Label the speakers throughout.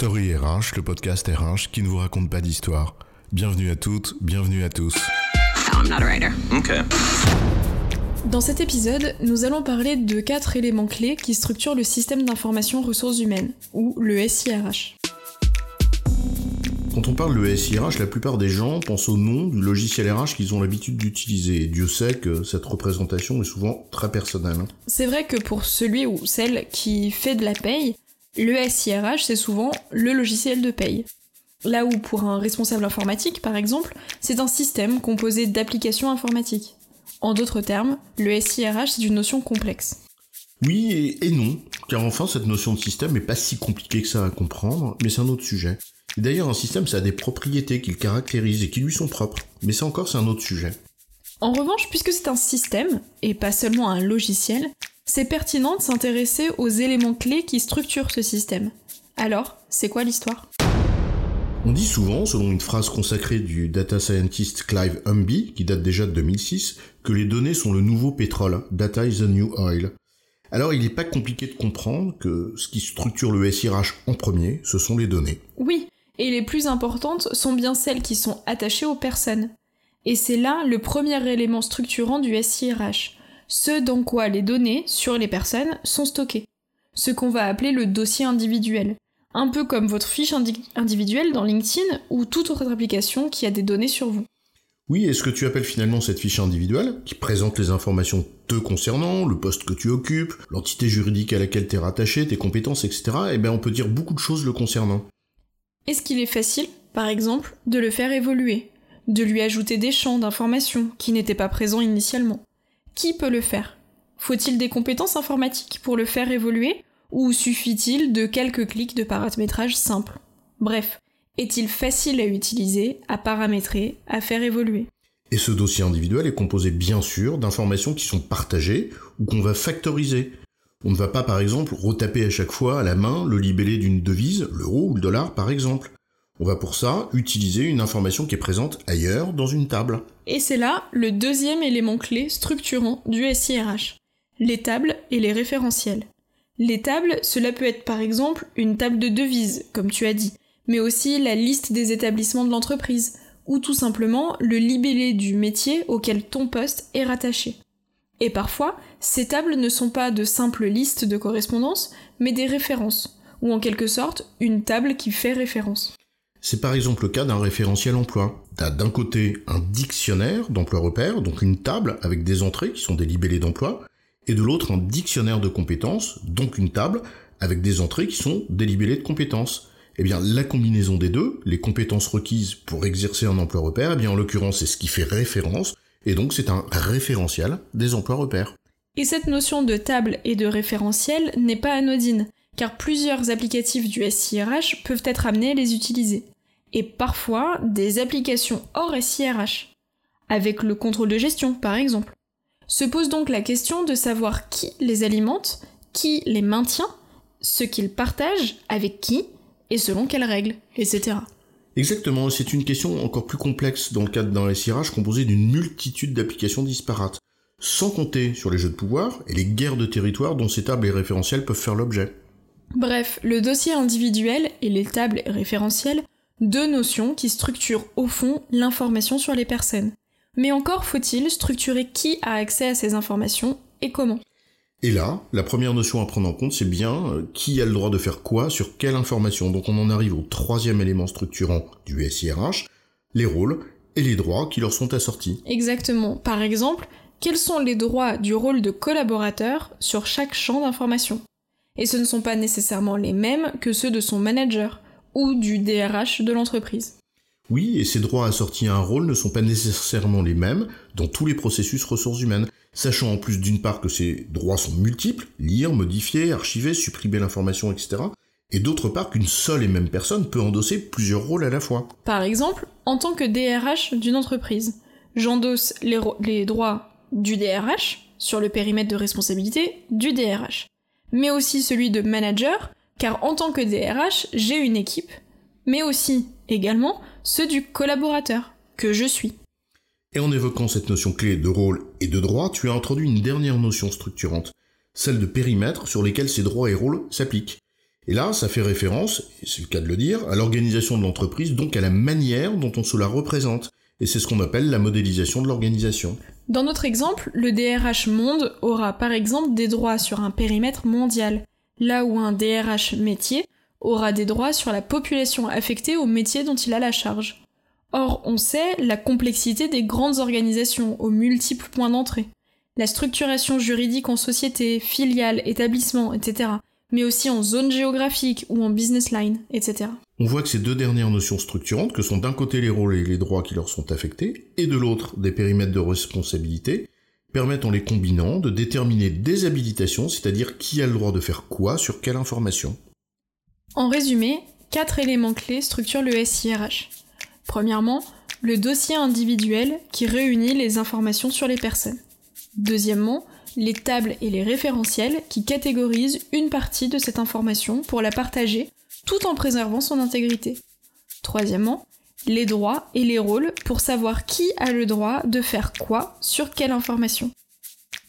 Speaker 1: Story RH, le podcast RH qui ne vous raconte pas d'histoire. Bienvenue à toutes, bienvenue à tous.
Speaker 2: I'm not a writer.
Speaker 3: Okay.
Speaker 4: Dans cet épisode, nous allons parler de quatre éléments clés qui structurent le système d'information ressources humaines, ou le SIRH.
Speaker 1: Quand on parle de SIRH, la plupart des gens pensent au nom du logiciel RH qu'ils ont l'habitude d'utiliser. Dieu sait que cette représentation est souvent très personnelle. hein.
Speaker 4: C'est vrai que pour celui ou celle qui fait de la paye, le SIRH c'est souvent le logiciel de paye. Là où pour un responsable informatique par exemple, c'est un système composé d'applications informatiques. En d'autres termes, le SIRH c'est une notion complexe.
Speaker 1: Oui et, non, car enfin cette notion de système n'est pas si compliquée que ça à comprendre, mais c'est un autre sujet. Et D'ailleurs, un système, ça a des propriétés qui le caractérisent et qui lui sont propres. Mais ça encore, c'est un autre sujet.
Speaker 4: En revanche, puisque c'est un système, et pas seulement un logiciel, c'est pertinent de s'intéresser aux éléments clés qui structurent ce système. Alors, c'est quoi l'histoire?
Speaker 1: On dit souvent, selon une phrase consacrée du data scientist Clive Humby, qui date déjà de 2006, que les données sont le nouveau pétrole, data is the new oil. Alors il n'est pas compliqué de comprendre que ce qui structure le SIRH en premier, ce sont les données.
Speaker 4: Oui, et les plus importantes sont bien celles qui sont attachées aux personnes. Et c'est là le premier élément structurant du SIRH, ce dans quoi les données sur les personnes sont stockées. Ce qu'on va appeler le dossier individuel. Un peu comme votre fiche indi- individuelle dans LinkedIn ou toute autre application qui a des données sur vous.
Speaker 1: Oui, et ce que tu appelles finalement cette fiche individuelle, qui présente les informations te concernant, le poste que tu occupes, l'entité juridique à laquelle tu es rattaché, tes compétences, etc., eh bien on peut dire beaucoup de choses le concernant.
Speaker 4: Est-ce qu'il est facile, par exemple, de le faire évoluer? De lui ajouter des champs d'informations qui n'étaient pas présents initialement? Qui peut le faire? Faut-il des compétences informatiques pour le faire évoluer? Ou suffit-il de quelques clics de paramétrage simple? Bref, est-il facile à utiliser, à paramétrer, à faire évoluer?
Speaker 1: Et ce dossier individuel est composé bien sûr d'informations qui sont partagées ou qu'on va factoriser. On ne va pas par exemple retaper à chaque fois à la main le libellé d'une devise, l'euro ou le dollar par exemple. On va pour ça utiliser une information qui est présente ailleurs dans une table.
Speaker 4: Et c'est là le deuxième élément clé structurant du SIRH, les tables et les référentiels. Les tables, cela peut être par exemple une table de devises, comme tu as dit, mais aussi la liste des établissements de l'entreprise, ou tout simplement le libellé du métier auquel ton poste est rattaché. Et parfois, ces tables ne sont pas de simples listes de correspondance, mais des références, ou en quelque sorte une table qui fait référence.
Speaker 1: C'est par exemple le cas d'un référentiel emploi. T'as d'un côté un dictionnaire d'emploi repère, donc une table avec des entrées qui sont des libellés d'emploi, et de l'autre un dictionnaire de compétences, donc une table avec des entrées qui sont des libellés de compétences. Eh bien, la combinaison des deux, les compétences requises pour exercer un emploi repère, eh bien, en l'occurrence, c'est ce qui fait référence, et donc c'est un référentiel des emplois repères.
Speaker 4: Et cette notion de table et de référentiel n'est pas anodine, car plusieurs applicatifs du SIRH peuvent être amenés à les utiliser. Et parfois des applications hors SIRH, avec le contrôle de gestion par exemple. Se pose donc la question de savoir qui les alimente, qui les maintient, ce qu'ils partagent, avec qui, et selon quelles règles, etc.
Speaker 1: Exactement, c'est une question encore plus complexe dans le cadre d'un SIRH composé d'une multitude d'applications disparates, sans compter sur les jeux de pouvoir et les guerres de territoire dont ces tables et référentiels peuvent faire l'objet.
Speaker 4: Bref, le dossier individuel et les tables référentielles, deux notions qui structurent au fond l'information sur les personnes. Mais encore faut-il structurer qui a accès à ces informations et comment.
Speaker 1: Et là, la première notion à prendre en compte, c'est bien euh, qui a le droit de faire quoi sur quelle information. Donc on en arrive au troisième élément structurant du SIRH, les rôles et les droits qui leur sont assortis.
Speaker 4: Exactement. Par exemple, quels sont les droits du rôle de collaborateur sur chaque champ d'information? Et ce ne sont pas nécessairement les mêmes que ceux de son manager ou du DRH de l'entreprise.
Speaker 1: Oui, et ces droits assortis à un rôle ne sont pas nécessairement les mêmes dans tous les processus ressources humaines, sachant en plus d'une part que ces droits sont multiples, lire, modifier, archiver, supprimer l'information, etc., et d'autre part qu'une seule et même personne peut endosser plusieurs rôles à la fois.
Speaker 4: Par exemple, en tant que DRH d'une entreprise, j'endosse les, ro- les droits du DRH sur le périmètre de responsabilité du DRH, mais aussi celui de manager, car en tant que DRH, j'ai une équipe, mais aussi, également, ceux du collaborateur, que je suis.
Speaker 1: Et en évoquant cette notion clé de rôle et de droit, tu as introduit une dernière notion structurante, celle de périmètre sur lesquels ces droits et rôles s'appliquent. Et là, ça fait référence, c'est le cas de le dire, à l'organisation de l'entreprise, donc à la manière dont on se la représente. Et c'est ce qu'on appelle la modélisation de l'organisation.
Speaker 4: Dans notre exemple, le DRH monde aura par exemple des droits sur un périmètre mondial, là où un DRH métier aura des droits sur la population affectée au métier dont il a la charge. Or, on sait la complexité des grandes organisations aux multiples points d'entrée, la structuration juridique en société, filiale, établissement, etc., mais aussi en zone géographique ou en business line, etc.
Speaker 1: On voit que ces deux dernières notions structurantes, que sont d'un côté les rôles et les droits qui leur sont affectés, et de l'autre des périmètres de responsabilité, permettent en les combinant de déterminer des habilitations, c'est-à-dire qui a le droit de faire quoi sur quelle information.
Speaker 4: En résumé, quatre éléments clés structurent le SIRH. Premièrement, le dossier individuel qui réunit les informations sur les personnes. Deuxièmement, les tables et les référentiels qui catégorisent une partie de cette information pour la partager tout en préservant son intégrité. Troisièmement, les droits et les rôles pour savoir qui a le droit de faire quoi sur quelle information.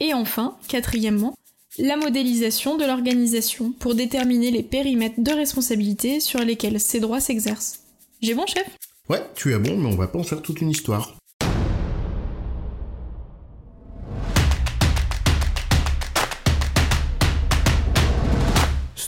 Speaker 4: Et enfin, quatrièmement, la modélisation de l'organisation pour déterminer les périmètres de responsabilité sur lesquels ces droits s'exercent. J'ai bon, chef?
Speaker 1: Ouais, tu es bon, mais on va pas en faire toute une histoire.